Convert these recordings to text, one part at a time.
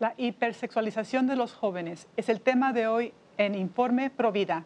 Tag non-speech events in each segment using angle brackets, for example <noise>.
La hipersexualización de los jóvenes es el tema de hoy en Informe Provida.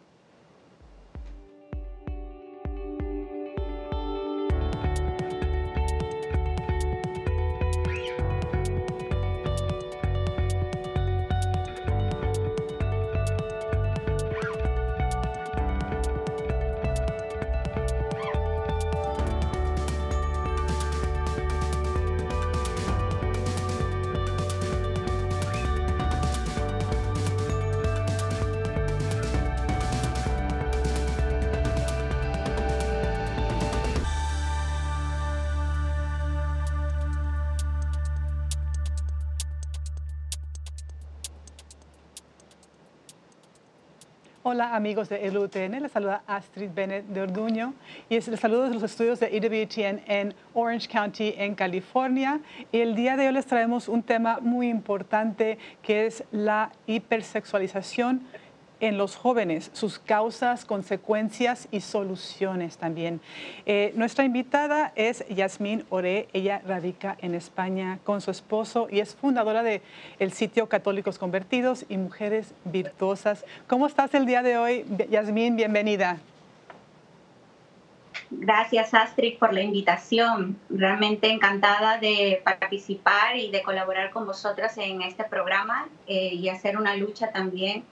Hola amigos de LUTN, les saluda Astrid Bennett de Orduño y es el saludo de los estudios de EWTN en Orange County, en California. Y el día de hoy les traemos un tema muy importante que es la hipersexualización en los jóvenes, sus causas, consecuencias y soluciones también. Eh, nuestra invitada es Yasmín Ore, ella radica en España con su esposo y es fundadora del el sitio Católicos Convertidos y Mujeres Virtuosas. ¿Cómo estás el día de hoy, Yasmín? Bienvenida. Gracias, Astrid, por la invitación. Realmente encantada de participar y de colaborar con vosotras en este programa eh, y hacer una lucha también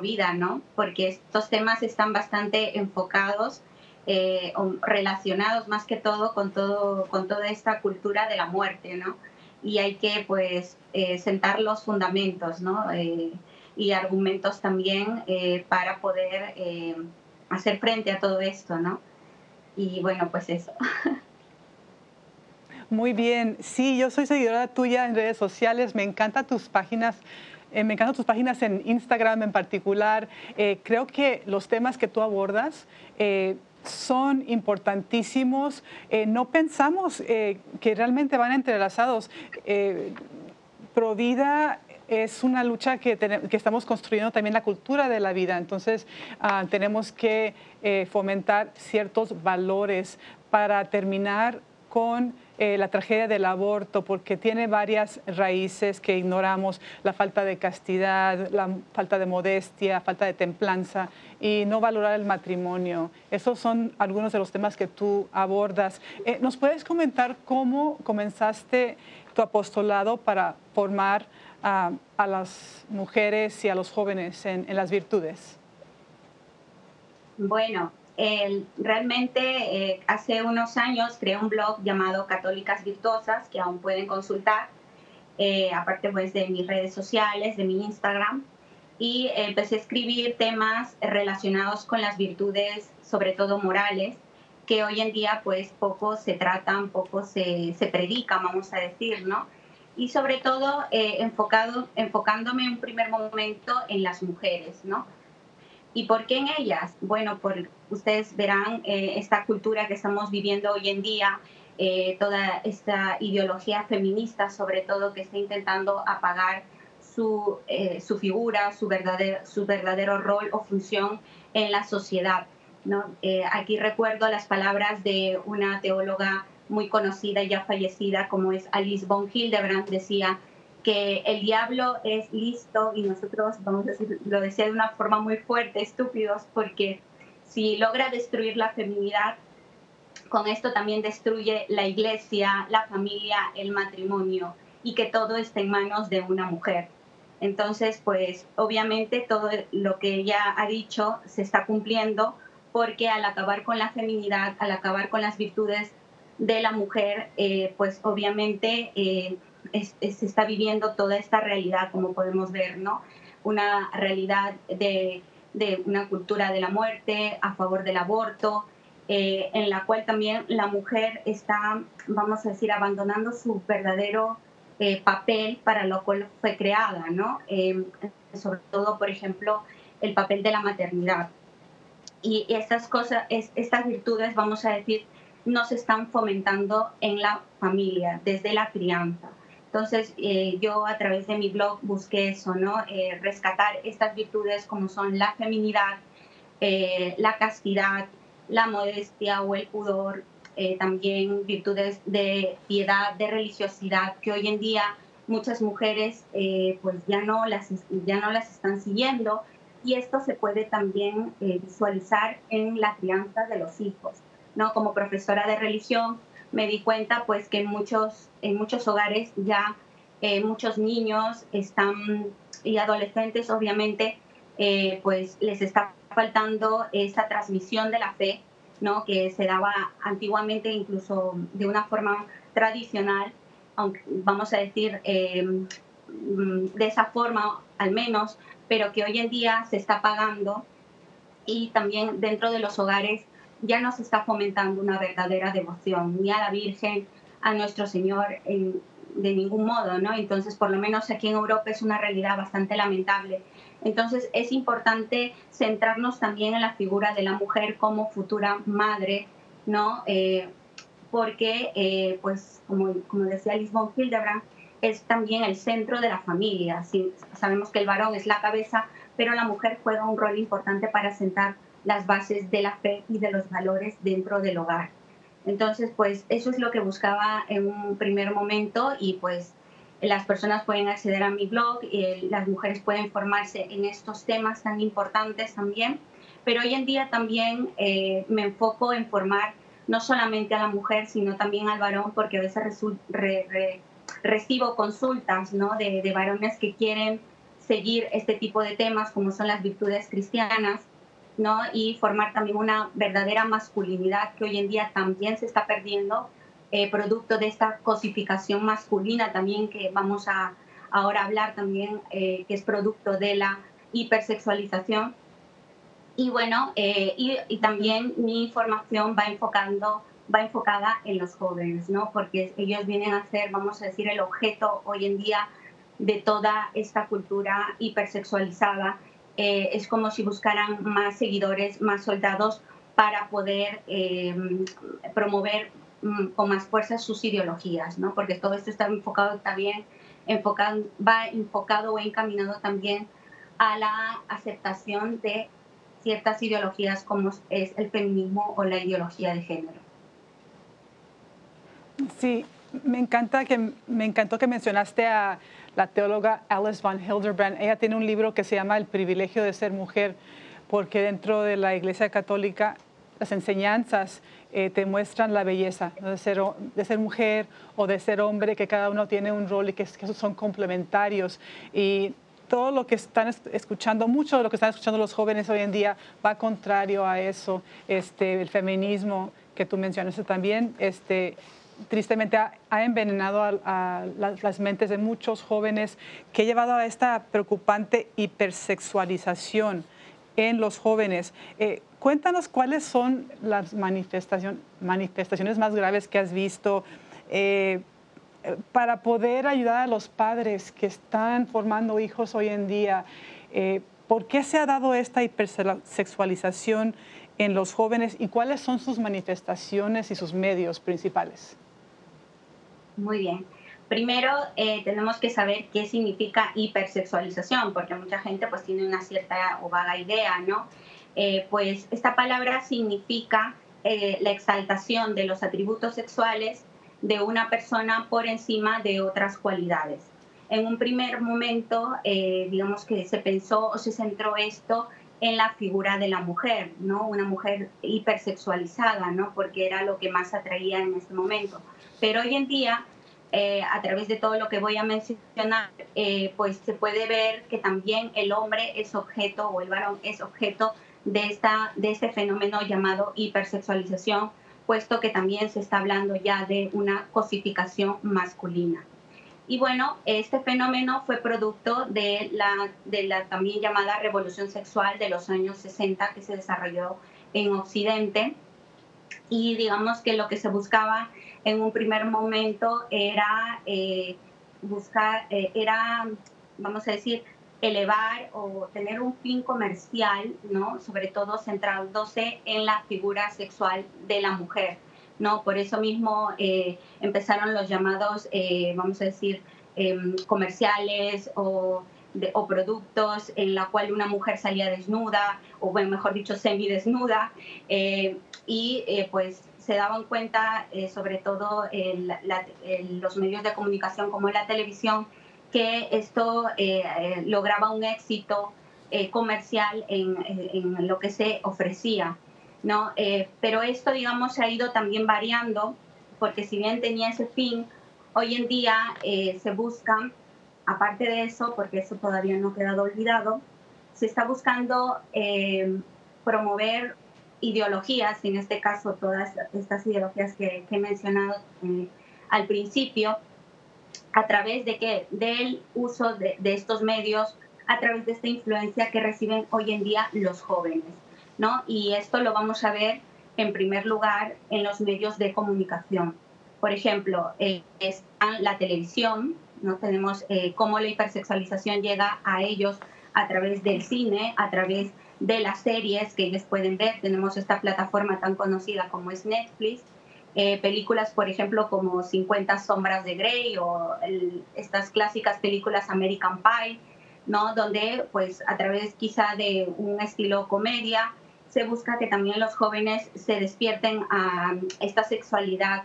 vida, ¿no? Porque estos temas están bastante enfocados eh, relacionados más que todo con, todo con toda esta cultura de la muerte, ¿no? Y hay que, pues, eh, sentar los fundamentos, ¿no? Eh, y argumentos también para poder hacer frente a todo esto, ¿no? Y bueno, pues eso. <laughs> Muy bien, sí, yo soy seguidora tuya en redes sociales, me encantan tus páginas eh, me encantan tus páginas en Instagram en particular. Eh, creo que los temas que tú abordas eh, son importantísimos. no pensamos que realmente van entrelazados. Provida es una lucha que, que, estamos construyendo también la cultura de la vida. Entonces, ah, tenemos que fomentar ciertos valores para terminar con eh, la tragedia del aborto, porque tiene varias raíces que ignoramos, la falta de castidad, la falta de modestia, falta de templanza y no valorar el matrimonio. Esos son algunos de los temas que tú abordas. Eh, ¿Nos puedes comentar cómo comenzaste tu apostolado para formar a las mujeres y a los jóvenes en las virtudes? Bueno, realmente eh, hace unos años creé un blog llamado Católicas Virtuosas que aún pueden consultar, eh, aparte pues de mis redes sociales, de mi Instagram, y empecé a escribir temas relacionados con las virtudes, sobre todo morales, que hoy en día pues poco se tratan, poco se, se predican, vamos a decir, ¿no? Y sobre todo eh, enfocado, enfocándome en un primer momento en las mujeres, ¿no? ¿Y por qué en ellas? Bueno, por, ustedes verán eh, esta cultura que estamos viviendo hoy en día, eh, toda esta ideología feminista, sobre todo, que está intentando apagar su, eh, su figura, su verdadero, su verdadero rol o función en la sociedad. ¿no? aquí recuerdo las palabras de una teóloga muy conocida, ya fallecida, como es Alice von Hildebrand, decía, que el diablo es listo y nosotros, vamos a decir, lo decía de una forma muy fuerte, estúpidos, porque si logra destruir la feminidad, con esto también destruye la iglesia, la familia, el matrimonio y que todo está en manos de una mujer. Entonces, pues obviamente todo lo que ella ha dicho se está cumpliendo porque al acabar con la feminidad, al acabar con las virtudes de la mujer, eh, pues obviamente eh, se está viviendo toda esta realidad, como podemos ver, ¿no? Una realidad de, una cultura de la muerte, a favor del aborto, eh, en la cual también la mujer está, vamos a decir, abandonando su verdadero eh, papel para lo cual fue creada, ¿no? Em, sobre todo, por ejemplo, el papel de la maternidad. Y estas cosas, estas virtudes, vamos a decir, no se están fomentando en la familia, desde la crianza. Entonces, eh, yo a través de mi blog busqué eso, ¿no? Eh, rescatar estas virtudes como son la feminidad, eh, la castidad, la modestia o el pudor, también virtudes de piedad, de religiosidad, que hoy en día muchas mujeres eh, pues ya no, las, ya no las están siguiendo y esto se puede también eh, visualizar en la crianza de los hijos. ¿no? Como profesora de religión me di cuenta pues que en muchos, en muchos hogares ya eh, muchos niños están y adolescentes obviamente pues les está faltando esa transmisión de la fe ¿no? que se daba antiguamente incluso de una forma tradicional aunque vamos a decir eh, mm, de esa forma al menos, pero que hoy en día se está pagando y también dentro de los hogares ya no se está fomentando una verdadera devoción ni a la Virgen, a nuestro Señor de ningún modo, ¿no? Entonces, por lo menos aquí en Europa es una realidad bastante lamentable. Entonces, es importante centrarnos también en la figura de la mujer como futura madre, ¿no? Eh, porque, eh, pues, como, como decía Lisbon Hildebrand, es también el centro de la familia. sabemos que el varón es la cabeza, pero la mujer juega un rol importante para sentar las bases de la fe y de los valores dentro del hogar. Entonces, pues eso es lo que buscaba en un primer momento y pues las personas pueden acceder a mi blog, y las mujeres pueden formarse en estos temas tan importantes también, pero hoy en día también eh, me enfoco en formar no solamente a la mujer, sino también al varón, porque a veces recibo consultas ¿no? de, varones que quieren seguir este tipo de temas, como son las virtudes cristianas, ¿no? y formar también una verdadera masculinidad que hoy en día también se está perdiendo, eh, producto de esta cosificación masculina también que vamos a ahora hablar también, eh, que es producto de la hipersexualización y bueno, eh, y, también mi formación va enfocando va enfocada en los jóvenes, ¿no? Porque ellos vienen a ser, vamos a decir, el objeto hoy en día de toda esta cultura hipersexualizada. Eh, es como si buscaran más seguidores, más soldados para poder em, promover mm, con más fuerza sus ideologías, ¿no? Porque todo esto está enfocado también, enfocado, va enfocado o encaminado también a la aceptación de ciertas ideologías como es el feminismo o la ideología de género. Sí, me encanta que me encantó que mencionaste a la teóloga Alice von Hildebrand. Ella tiene un libro que se llama El privilegio de ser mujer, porque dentro de la Iglesia Católica las enseñanzas eh, te muestran la belleza de ser, de ser mujer o de ser hombre, que cada uno tiene un rol y que, que son complementarios. Y todo lo que están escuchando, mucho de lo que están escuchando los jóvenes hoy en día va contrario a eso. Este, el feminismo que tú mencionaste también, este, tristemente ha, envenenado a, las, mentes de muchos jóvenes que ha llevado a esta preocupante hipersexualización en los jóvenes. Eh, cuéntanos cuáles son las manifestaciones más graves que has visto. Eh, para poder ayudar a los padres que están formando hijos hoy en día, eh, ¿por qué se ha dado esta hipersexualización en los jóvenes y cuáles son sus manifestaciones y sus medios principales? Muy bien. Primero eh, tenemos que saber qué significa hipersexualización, porque mucha gente pues tiene una cierta o vaga idea, ¿no? Eh, pues esta palabra significa la exaltación de los atributos sexuales de una persona por encima de otras cualidades. En un primer momento, eh, digamos que se pensó o se centró esto en la figura de la mujer, ¿no? Una mujer hipersexualizada, ¿no? Porque era lo que más atraía en ese momento. Pero hoy en día, eh, a través de todo lo que voy a mencionar, eh, pues se puede ver que también el hombre es objeto o el varón es objeto de, esta, de este fenómeno llamado hipersexualización puesto que también se está hablando ya de una cosificación masculina. Y bueno, este fenómeno fue producto de la, de la también llamada revolución sexual de los años 60 que se desarrolló en Occidente. Y digamos que lo que se buscaba en un primer momento era eh, buscar, eh, era, vamos a decir, elevar o tener un fin comercial, ¿no? Sobre todo centrándose en la figura sexual de la mujer, ¿no? Por eso mismo eh, empezaron los llamados, eh, vamos a decir, em, comerciales o, o, productos en la cual una mujer salía desnuda, o bueno, mejor dicho, semidesnuda, eh, y pues se daban cuenta, sobre todo los medios de comunicación como la televisión, que esto lograba un éxito comercial en, en, lo que se ofrecía. ¿No? pero esto, digamos, ha ido también variando, porque si bien tenía ese fin, hoy en día se buscan, aparte de eso, porque eso todavía no ha quedado olvidado, se está buscando promover ideologías, en este caso todas estas ideologías que, he mencionado eh, al principio, a través de que del uso de, estos medios, a través de esta influencia que reciben hoy en día los jóvenes, ¿no? Y esto lo vamos a ver en primer lugar en los medios de comunicación. Por ejemplo, eh, la televisión, ¿no? Tenemos eh, cómo la hipersexualización llega a ellos a través del cine, a través de las series que ellos pueden ver. Tenemos esta plataforma tan conocida como es Netflix. Eh, películas, por ejemplo, como 50 sombras de Grey o estas clásicas películas American Pie, ¿no? Donde, pues, a través quizá de un estilo comedia, se busca que también los jóvenes se despierten a esta sexualidad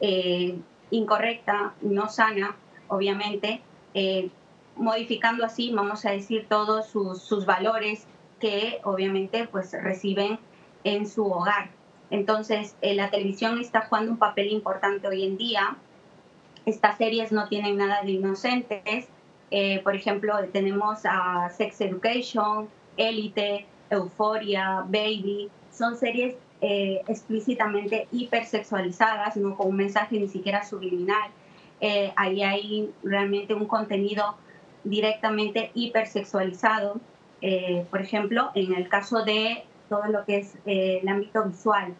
eh, incorrecta, no sana, obviamente, eh, modificando así, vamos a decir, todos sus, valores que obviamente pues reciben en su hogar. Entonces, eh, la televisión está jugando un papel importante hoy en día. Estas series no tienen nada de inocentes. Por ejemplo, tenemos a Sex Education, Elite, Euphoria, Baby. Son series eh, explícitamente hipersexualizadas, no con un mensaje ni siquiera subliminal. ahí hay realmente un contenido directamente hipersexualizado eh, por ejemplo, en el caso de todo lo que es eh, el ámbito visual.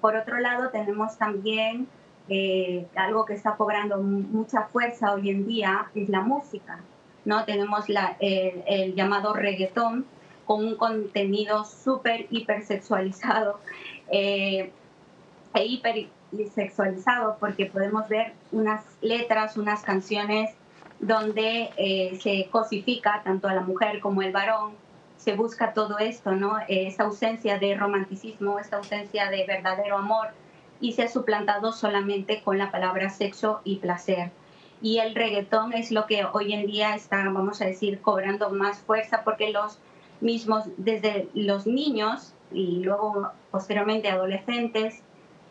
Por otro lado, tenemos también eh, algo que está cobrando mucha fuerza hoy en día, es la música. ¿no? Tenemos la, el, llamado reggaetón con un contenido súper hipersexualizado e hipersexualizado porque podemos ver unas letras, unas canciones donde se cosifica tanto a la mujer como el varón, se busca todo esto, ¿no? Esa ausencia de romanticismo, esa ausencia de verdadero amor y se ha suplantado solamente con la palabra sexo y placer. Y el reggaetón es lo que hoy en día está, vamos a decir, cobrando más fuerza porque los mismos, desde los niños y luego posteriormente adolescentes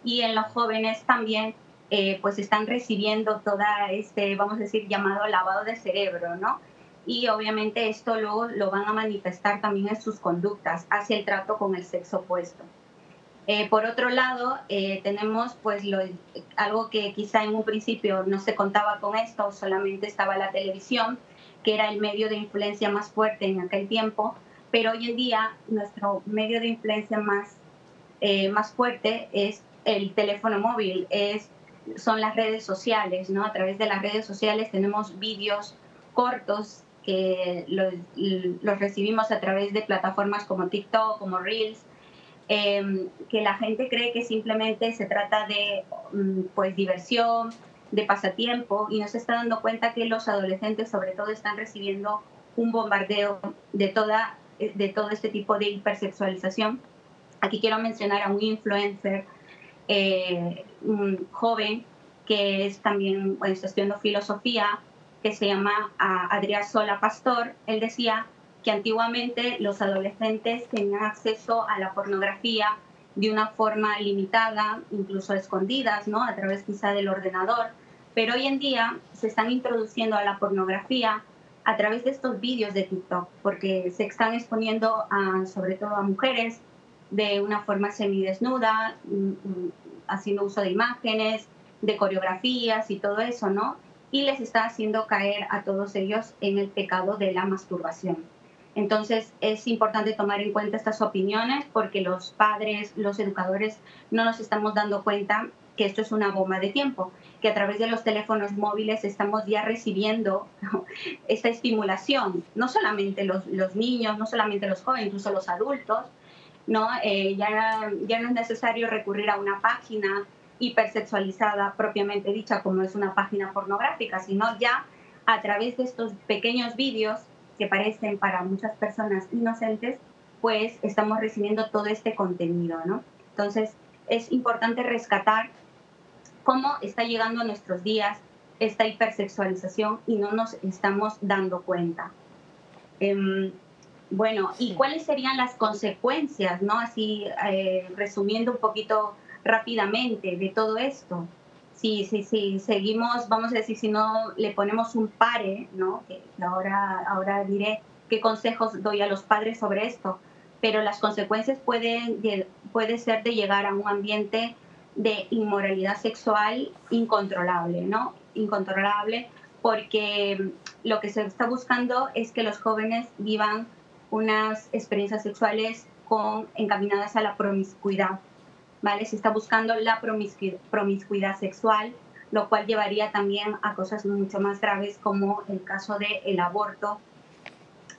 y en los jóvenes también, eh, pues están recibiendo toda este, vamos a decir, llamado lavado de cerebro, ¿no? y obviamente esto luego lo van a manifestar también en sus conductas hacia el trato con el sexo opuesto. Eh, por otro lado, eh, tenemos pues lo, algo que quizá en un principio no se contaba con esto, solamente estaba la televisión, que era el medio de influencia más fuerte en aquel tiempo, pero hoy en día nuestro medio de influencia más, eh, más fuerte es el teléfono móvil, es, son las redes sociales, ¿no? A través de las redes sociales tenemos vídeos cortos que los, recibimos a través de plataformas como TikTok, como Reels, em, que la gente cree que simplemente se trata de mm, pues diversión, de pasatiempo y no se está dando cuenta que los adolescentes sobre todo están recibiendo un bombardeo de, toda, de todo este tipo de hipersexualización. Aquí quiero mencionar a un influencer eh, un joven que es también, bueno, estudiando filosofía, que se llama Adrián Sola Pastor, él decía que antiguamente los adolescentes tenían acceso a la pornografía de una forma limitada, incluso escondidas, ¿no? A través quizá del ordenador. Pero hoy en día se están introduciendo a la pornografía a través de estos vídeos de TikTok, porque se están exponiendo sobre todo a mujeres de una forma semidesnuda, mm, mm, haciendo uso de imágenes, de coreografías y todo eso, ¿no? y les está haciendo caer a todos ellos en el pecado de la masturbación. Entonces es importante tomar en cuenta estas opiniones porque los padres, los educadores no nos estamos dando cuenta que esto es una bomba de tiempo, que a través de los teléfonos móviles estamos ya recibiendo esta estimulación, no solamente los, los, niños, no solamente los jóvenes, incluso los adultos, ¿no? Eh, ya, ya no es necesario recurrir a una página hipersexualizada propiamente dicha como es una página pornográfica, sino ya a través de estos pequeños vídeos que parecen para muchas personas inocentes, pues estamos recibiendo todo este contenido, ¿no? Entonces es importante rescatar cómo está llegando a nuestros días esta hipersexualización y no nos estamos dando cuenta. Em, bueno, ¿y cuáles serían las consecuencias, no? Así, eh, resumiendo un poquito rápidamente de todo esto. Si, si, si seguimos, vamos a decir, si no le ponemos un pare, ¿no? Que ahora, ahora diré qué consejos doy a los padres sobre esto, pero las consecuencias pueden puede ser de llegar a un ambiente de inmoralidad sexual incontrolable, ¿no? Incontrolable porque lo que se está buscando es que los jóvenes vivan unas experiencias sexuales con, encaminadas a la promiscuidad, ¿vale? Se está buscando la promiscuidad, sexual, lo cual llevaría también a cosas mucho más graves como el caso del el aborto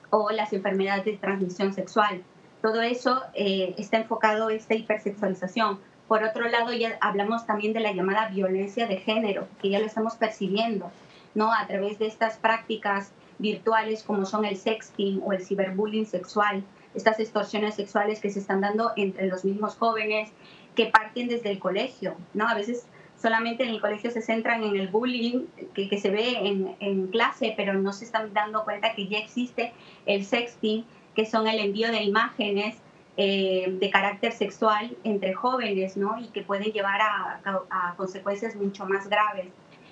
o las enfermedades de transmisión sexual. Todo eso eh, está enfocado en esta hipersexualización. Por otro lado, ya hablamos también de la llamada violencia de género, que ya lo estamos percibiendo, ¿no? A través de estas prácticas virtuales como son el sexting o el ciberbullying sexual, estas extorsiones sexuales que se están dando entre los mismos jóvenes que parten desde el colegio, ¿no? A veces solamente en el colegio se centran en el bullying que, que se ve en, en, clase, pero no se están dando cuenta que ya existe el sexting, que son el envío de imágenes eh, de carácter sexual entre jóvenes, ¿no? Y que pueden llevar a, a, consecuencias mucho más graves.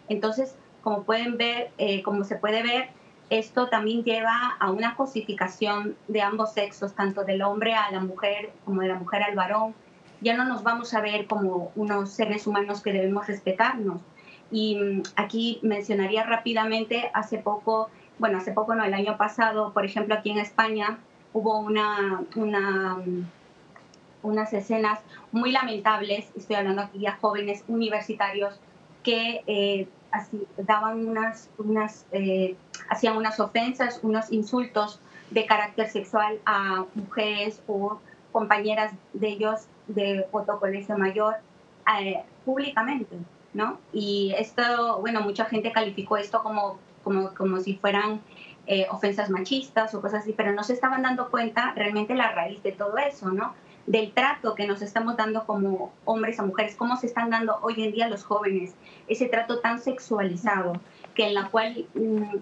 Entonces, como pueden ver, eh, como se puede ver, esto también lleva a una cosificación de ambos sexos, tanto del hombre a la mujer como de la mujer al varón. Ya no nos vamos a ver como unos seres humanos que debemos respetarnos. Y mm, aquí mencionaría rápidamente, hace poco, bueno, hace poco no, el año pasado, por ejemplo, aquí en España hubo una, una, unas escenas muy lamentables, estoy hablando aquí a jóvenes universitarios, que eh, daban unas, unas eh, hacían unas ofensas, unos insultos de carácter sexual a mujeres o compañeras de ellos de otro colegio mayor eh, públicamente, ¿no? Y esto, bueno, mucha gente calificó esto como, como, como si fueran eh, ofensas machistas o cosas así, pero no se estaban dando cuenta realmente la raíz de todo eso, ¿no? del trato que nos estamos dando como hombres a mujeres, cómo se están dando hoy en día los jóvenes, ese trato tan sexualizado, que en la cual mm,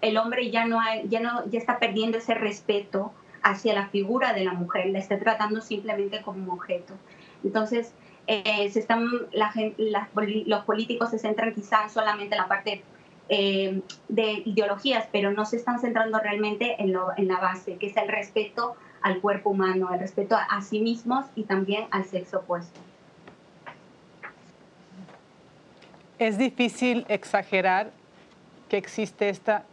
el hombre ya no, ya no ya está perdiendo ese respeto hacia la figura de la mujer, la está tratando simplemente como un objeto. Entonces, eh, se están, los políticos se centran quizás solamente en la parte eh, de ideologías, pero no se están centrando realmente en, en la base, que es el respeto al cuerpo humano, el respeto a, sí mismos y también al sexo opuesto. Es difícil exagerar que existe esta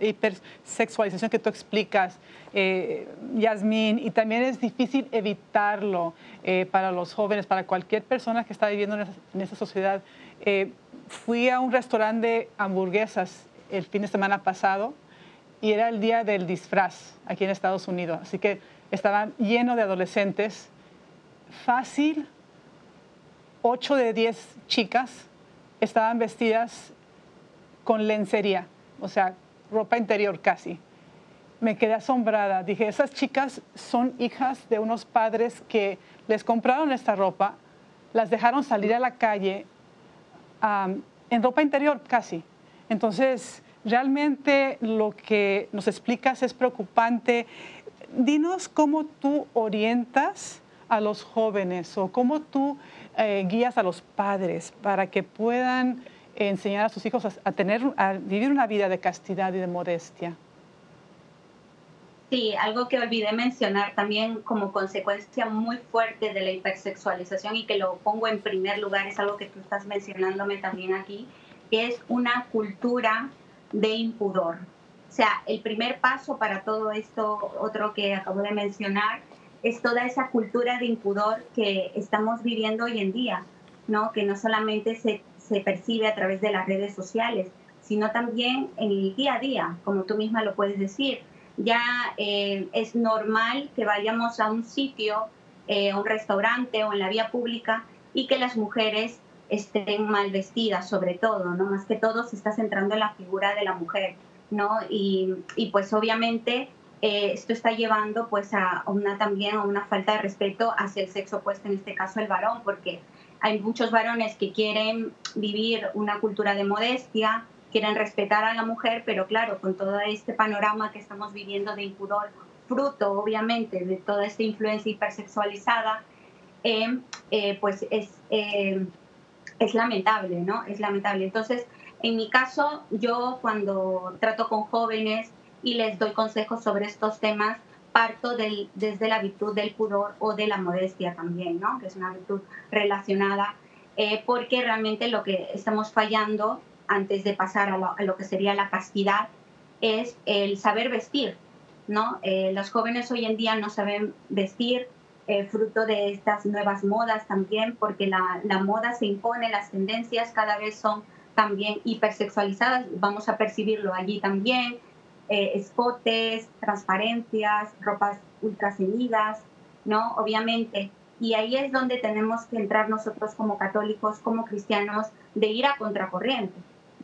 hipersexualización que tú explicas, eh, Yasmín, y también es difícil evitarlo eh, para los jóvenes, para cualquier persona que está viviendo en esa, sociedad. Eh, fui a un restaurante de hamburguesas el fin de semana pasado y era el día del disfraz aquí en Estados Unidos. Así que estaban lleno de adolescentes. Fácil, 8 de 10 chicas estaban vestidas con lencería, o sea, ropa interior casi. Me quedé asombrada. Dije, esas chicas son hijas de unos padres que les compraron esta ropa, las dejaron salir a la calle en ropa interior casi. Entonces, Realmente lo que nos explicas es preocupante. Dinos cómo tú orientas a los jóvenes o cómo tú eh, guías a los padres para que puedan enseñar a sus hijos a, tener, a vivir una vida de castidad y de modestia. Sí, algo que olvidé mencionar también como consecuencia muy fuerte de la hipersexualización y que lo pongo en primer lugar, es algo que tú estás mencionándome también aquí, que es una cultura de impudor. O sea, el primer paso para todo esto, otro que acabo de mencionar, es toda esa cultura de impudor que estamos viviendo hoy en día, ¿no? Que no solamente se, se percibe a través de las redes sociales, sino también en el día a día, como tú misma lo puedes decir. Ya eh, es normal que vayamos a un sitio, eh, a un restaurante o en la vía pública y que las mujeres estén mal vestidas, sobre todo, ¿no? Más que todo se está centrando en la figura de la mujer, ¿no? Y, y pues obviamente eh, esto está llevando pues a una también a una falta de respeto hacia el sexo opuesto, en este caso el varón, porque hay muchos varones que quieren vivir una cultura de modestia, quieren respetar a la mujer, pero claro, con todo este panorama que estamos viviendo de impudor, fruto obviamente de toda esta influencia hipersexualizada, eh, eh, pues es, eh, es lamentable, ¿no? Es lamentable. Entonces, en mi caso, yo cuando trato con jóvenes y les doy consejos sobre estos temas, parto del, desde la virtud del pudor o de la modestia también, ¿no? que es una virtud relacionada, eh, porque realmente lo que estamos fallando antes de pasar a lo, que sería la castidad es el saber vestir. ¿no? Eh, los jóvenes hoy en día no saben vestir, eh, fruto de estas nuevas modas también, porque la, la moda se impone, las tendencias cada vez son también hipersexualizadas, vamos a percibirlo allí también, eh, escotes, transparencias, ropas ultra ¿no? Obviamente. Y ahí es donde tenemos que entrar nosotros como católicos, como cristianos, de ir a contracorriente,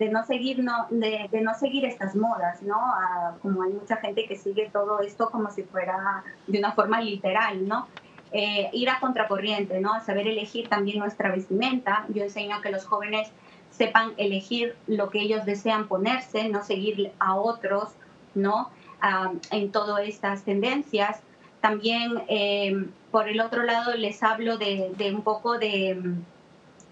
de no seguir, no, de, no seguir estas modas, ¿no? como hay mucha gente que sigue todo esto como si fuera de una forma literal, ¿no? Eh, ir a contracorriente, ¿no? Saber elegir también nuestra vestimenta. Yo enseño a que los jóvenes sepan elegir lo que ellos desean ponerse, no seguir a otros ¿no? en todas estas tendencias. También, eh, por el otro lado, les hablo de, un poco de,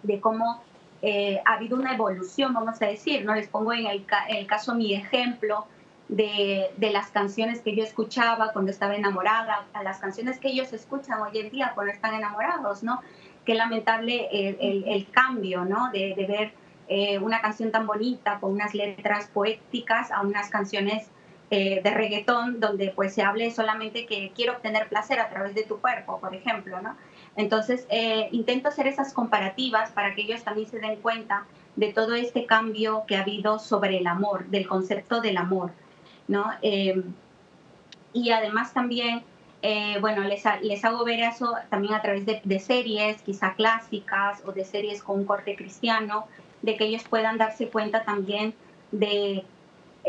de cómo eh, ha habido una evolución, vamos a decir, ¿no? Les pongo en el, caso mi ejemplo de, de, las canciones que yo escuchaba cuando estaba enamorada, a las canciones que ellos escuchan hoy en día cuando están enamorados, ¿no? Qué lamentable el, el, cambio, ¿no? De, de ver eh, una canción tan bonita con unas letras poéticas a unas canciones eh, de reggaetón donde pues se hable solamente que quiero obtener placer a través de tu cuerpo, por ejemplo, ¿no? Entonces, eh, intento hacer esas comparativas para que ellos también se den cuenta de todo este cambio que ha habido sobre el amor, del concepto del amor, ¿no? Eh, y además también, bueno, les, les, hago ver eso también a través de, series, quizá clásicas o de series con un corte cristiano, de que ellos puedan darse cuenta también de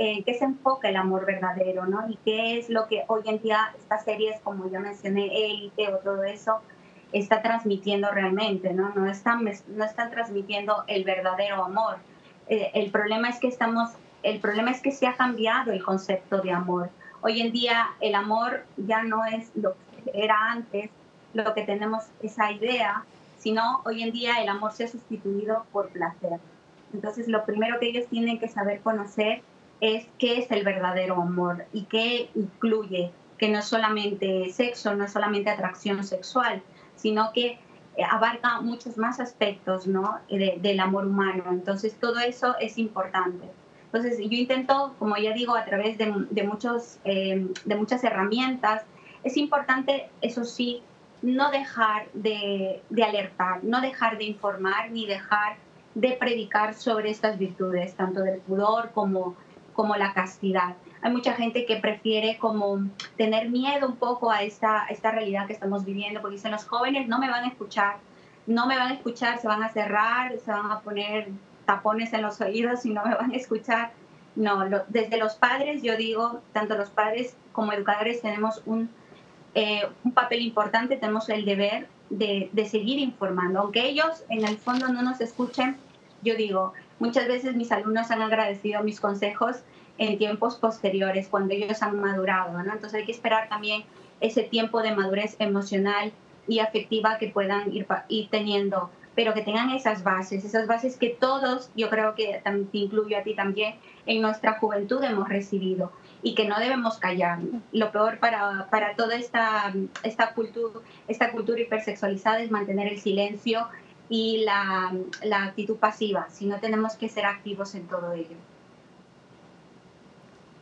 eh, qué se enfoca el amor verdadero, ¿no? Y qué es lo que hoy en día estas series, como ya mencioné, Élite o todo eso, está transmitiendo realmente, ¿no? No están, no están transmitiendo el verdadero amor. Eh, el problema es que estamos, el problema es que se ha cambiado el concepto de amor. Hoy en día el amor ya no es lo que era antes, lo que tenemos esa idea, sino hoy en día el amor se ha sustituido por placer. Entonces lo primero que ellos tienen que saber conocer es qué es el verdadero amor y qué incluye, que no es solamente sexo, no es solamente atracción sexual, sino que eh, abarca muchos más aspectos ¿no? del amor humano. Entonces, todo eso es importante. Entonces, yo intento, como ya digo, a través de, de muchos, eh, de muchas herramientas, es importante, eso sí, no dejar de, de alertar, no dejar de informar ni dejar de predicar sobre estas virtudes, tanto del pudor como como la castidad. Hay mucha gente que prefiere como tener miedo un poco a esta, esta realidad que estamos viviendo, porque dicen los jóvenes no me van a escuchar, no me van a escuchar, se van a cerrar, se van a poner tapones en los oídos y no me van a escuchar. No, desde los padres, yo digo, tanto los padres como educadores tenemos un, eh, un papel importante, tenemos el deber de, de seguir informando. Aunque ellos en el fondo no nos escuchen, yo digo, muchas veces mis alumnos han agradecido mis consejos en tiempos posteriores, cuando ellos han madurado, ¿no? Entonces hay que esperar también ese tiempo de madurez emocional y afectiva que puedan ir, ir teniendo, pero que tengan esas bases, esas bases que todos, yo creo que te incluyo a ti también, en nuestra juventud hemos recibido y que no debemos callar. Lo peor para, para toda esta, esta, cultura, esta cultura hipersexualizada es mantener el silencio y la, la actitud pasiva, si no tenemos que ser activos en todo ello.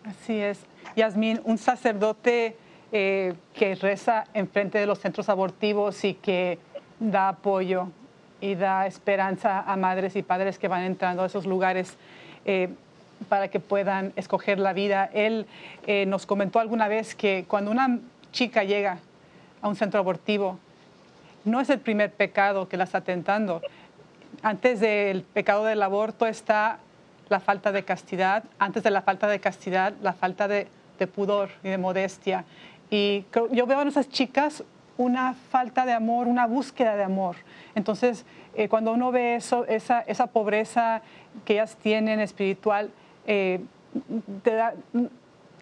Así es. Yasmín, un sacerdote eh, que reza enfrente de los centros abortivos y que da apoyo y da esperanza a madres y padres que van entrando a esos lugares eh, para que puedan escoger la vida. Él eh, nos comentó alguna vez que cuando una chica llega a un centro abortivo, no es el primer pecado que la está tentando. Antes del pecado del aborto está la falta de castidad, antes de la falta de castidad, la falta de, pudor y de modestia. Y yo veo a esas chicas una falta de amor, una búsqueda de amor. Entonces, eh, cuando uno ve eso, esa, esa, pobreza que ellas tienen espiritual, eh, da,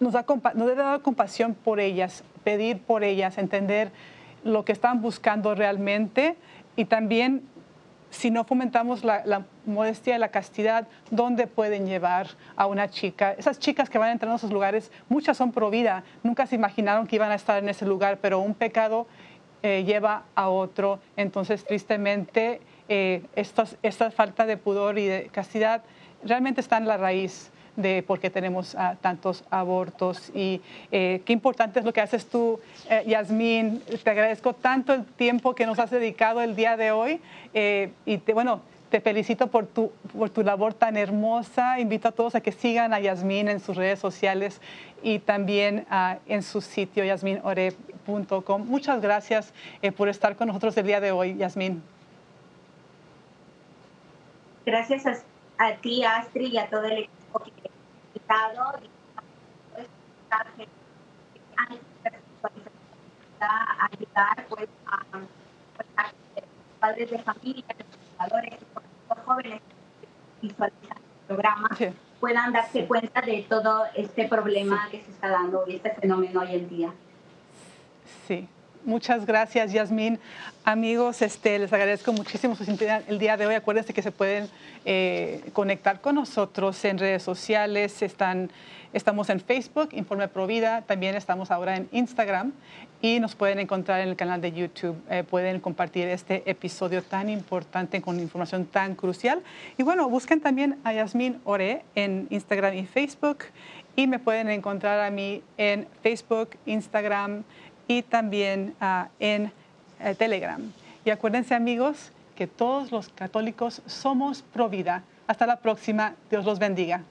nos, da, nos debe dar compasión por ellas, pedir por ellas, entender lo que están buscando realmente y también si no fomentamos la, modestia y la castidad, ¿dónde pueden llevar a una chica? Esas chicas que van a entrar en esos lugares, muchas son pro vida, nunca se imaginaron que iban a estar en ese lugar, pero un pecado eh, lleva a otro. Entonces, tristemente, eh, esta falta de pudor y de castidad realmente está en la raíz de por qué tenemos ah, tantos abortos. Y eh, qué importante es lo que haces tú, eh, Yasmín. Te agradezco tanto el tiempo que nos has dedicado el día de hoy. Eh, y te, bueno, te felicito por tu, por tu labor tan hermosa. Invito a todos a que sigan a Yasmín en sus redes sociales y también ah, en su sitio yasminore.com. Muchas gracias por estar con nosotros el día de hoy, Yasmín. Gracias a, ti, Astrid, y a todo el equipo invitado a ayudar pues, a, pues, a padres de familia, educadores, los jóvenes que visualizan el programa sí. puedan darse sí. cuenta de todo este problema sí. que se está dando y este fenómeno hoy en día. Sí, Muchas gracias, Yasmín. Amigos, este, les agradezco muchísimo su sintonía el día de hoy. Acuérdense que se pueden eh, conectar con nosotros en redes sociales. Están, estamos en Facebook, Informe Provida. También estamos ahora en Instagram y nos pueden encontrar en el canal de YouTube. Eh, pueden compartir este episodio tan importante con información tan crucial. Y bueno, busquen también a Yasmín Ore en Instagram y Facebook. Y me pueden encontrar a mí en Facebook, Instagram, y también uh, en uh, Telegram. Y acuérdense amigos que todos los católicos somos pro vida. Hasta la próxima. Dios los bendiga.